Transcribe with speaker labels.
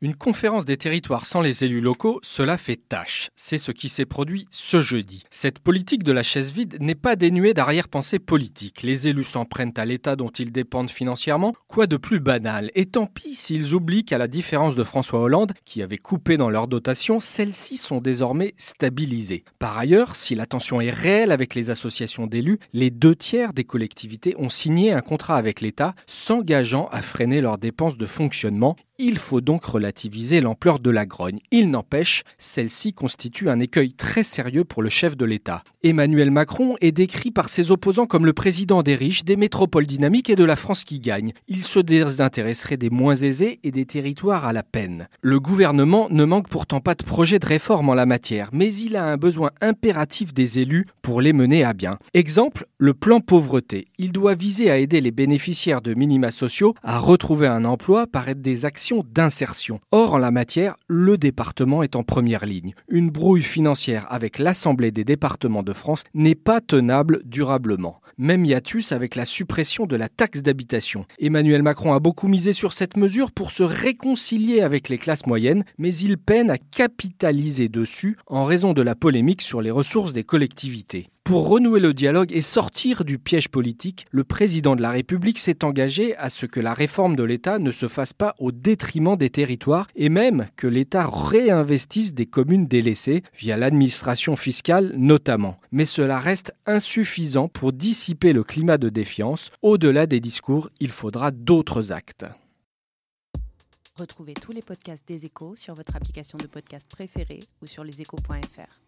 Speaker 1: Une conférence des territoires sans les élus locaux, cela fait tâche. C'est ce qui s'est produit ce jeudi. Cette politique de la chaise vide n'est pas dénuée d'arrière-pensée politique. Les élus s'en prennent à l'État dont ils dépendent financièrement. Quoi de plus banal? Et tant pis s'ils oublient qu'à la différence de François Hollande, qui avait coupé dans leurs dotations, celles-ci sont désormais stabilisées. Par ailleurs, si la tension est réelle avec les associations d'élus, les deux tiers des collectivités ont signé un contrat avec l'État s'engageant à freiner leurs dépenses de fonctionnement. Il faut donc relativiser l'ampleur de la grogne. Il n'empêche, celle-ci constitue un écueil très sérieux pour le chef de l'État. Emmanuel Macron est décrit par ses opposants comme le président des riches, des métropoles dynamiques et de la France qui gagne. Il se désintéresserait des moins aisés et des territoires à la peine. Le gouvernement ne manque pourtant pas de projet de réforme en la matière, mais il a un besoin impératif des élus pour les mener à bien. Exemple, le plan pauvreté. Il doit viser à aider les bénéficiaires de minima sociaux à retrouver un emploi par des actions d'insertion. Or, en la matière, le département est en première ligne. Une brouille financière avec l'Assemblée des départements de France n'est pas tenable durablement. Même hiatus avec la suppression de la taxe d'habitation. Emmanuel Macron a beaucoup misé sur cette mesure pour se réconcilier avec les classes moyennes, mais il peine à capitaliser dessus en raison de la polémique sur les ressources des collectivités. Pour renouer le dialogue et sortir du piège politique, le président de la République s'est engagé à ce que la réforme de l'État ne se fasse pas au détriment des territoires et même que l'État réinvestisse des communes délaissées via l'administration fiscale notamment. Mais cela reste insuffisant pour dissiper le climat de défiance. Au-delà des discours, il faudra d'autres actes.
Speaker 2: Retrouvez tous les podcasts des échos sur votre application de podcast préférée ou sur leséchos.fr.